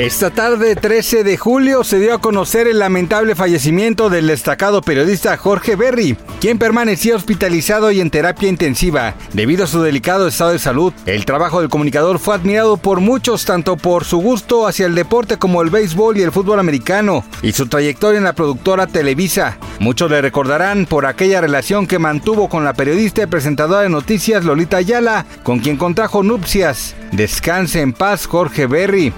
Esta tarde 13 de julio se dio a conocer el lamentable fallecimiento del destacado periodista Jorge Berry, quien permanecía hospitalizado y en terapia intensiva debido a su delicado estado de salud. El trabajo del comunicador fue admirado por muchos tanto por su gusto hacia el deporte como el béisbol y el fútbol americano y su trayectoria en la productora Televisa. Muchos le recordarán por aquella relación que mantuvo con la periodista y presentadora de noticias Lolita Ayala, con quien contrajo nupcias. Descanse en paz Jorge Berry.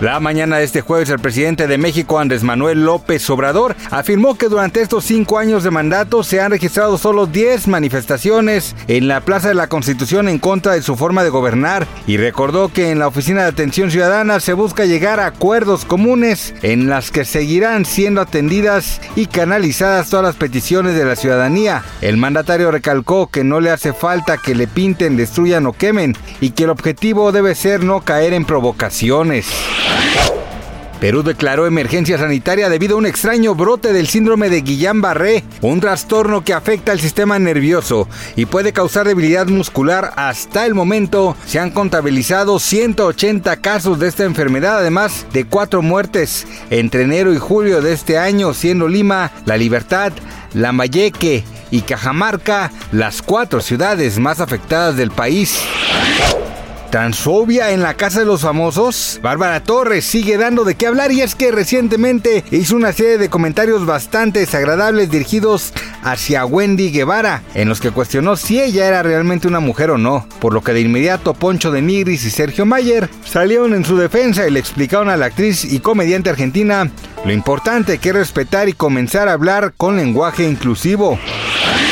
La mañana de este jueves, el presidente de México, Andrés Manuel López Obrador, afirmó que durante estos cinco años de mandato se han registrado solo 10 manifestaciones en la Plaza de la Constitución en contra de su forma de gobernar y recordó que en la Oficina de Atención Ciudadana se busca llegar a acuerdos comunes en las que seguirán siendo atendidas y canalizadas todas las peticiones de la ciudadanía. El mandatario recalcó que no le hace falta que le pinten, destruyan o quemen y que el objetivo debe ser no caer en provocaciones. Perú declaró emergencia sanitaria debido a un extraño brote del síndrome de Guillain-Barré, un trastorno que afecta al sistema nervioso y puede causar debilidad muscular. Hasta el momento se han contabilizado 180 casos de esta enfermedad, además de cuatro muertes entre enero y julio de este año, siendo Lima, La Libertad, Lambayeque y Cajamarca las cuatro ciudades más afectadas del país. Transfobia en la casa de los famosos. Bárbara Torres sigue dando de qué hablar y es que recientemente hizo una serie de comentarios bastante desagradables dirigidos hacia Wendy Guevara, en los que cuestionó si ella era realmente una mujer o no, por lo que de inmediato Poncho de Nigris y Sergio Mayer salieron en su defensa y le explicaron a la actriz y comediante argentina lo importante que es respetar y comenzar a hablar con lenguaje inclusivo.